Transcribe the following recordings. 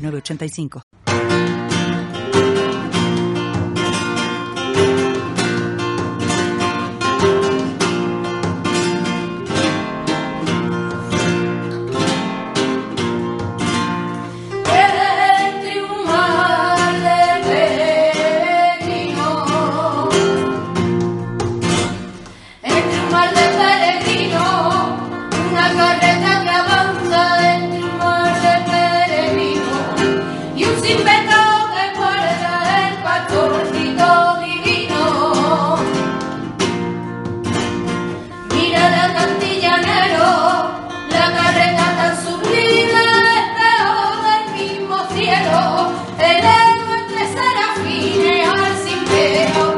8985. El ego entre serafines al sin pecado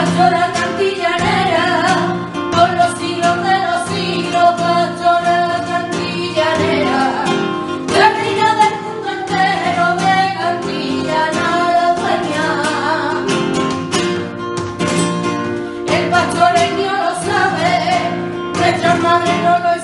pastora cantillanera, por los siglos de los siglos, pastora cantillanera, la reina del mundo entero de Cantillana la dueña. El pastoreño lo sabe, nuestras madres no lo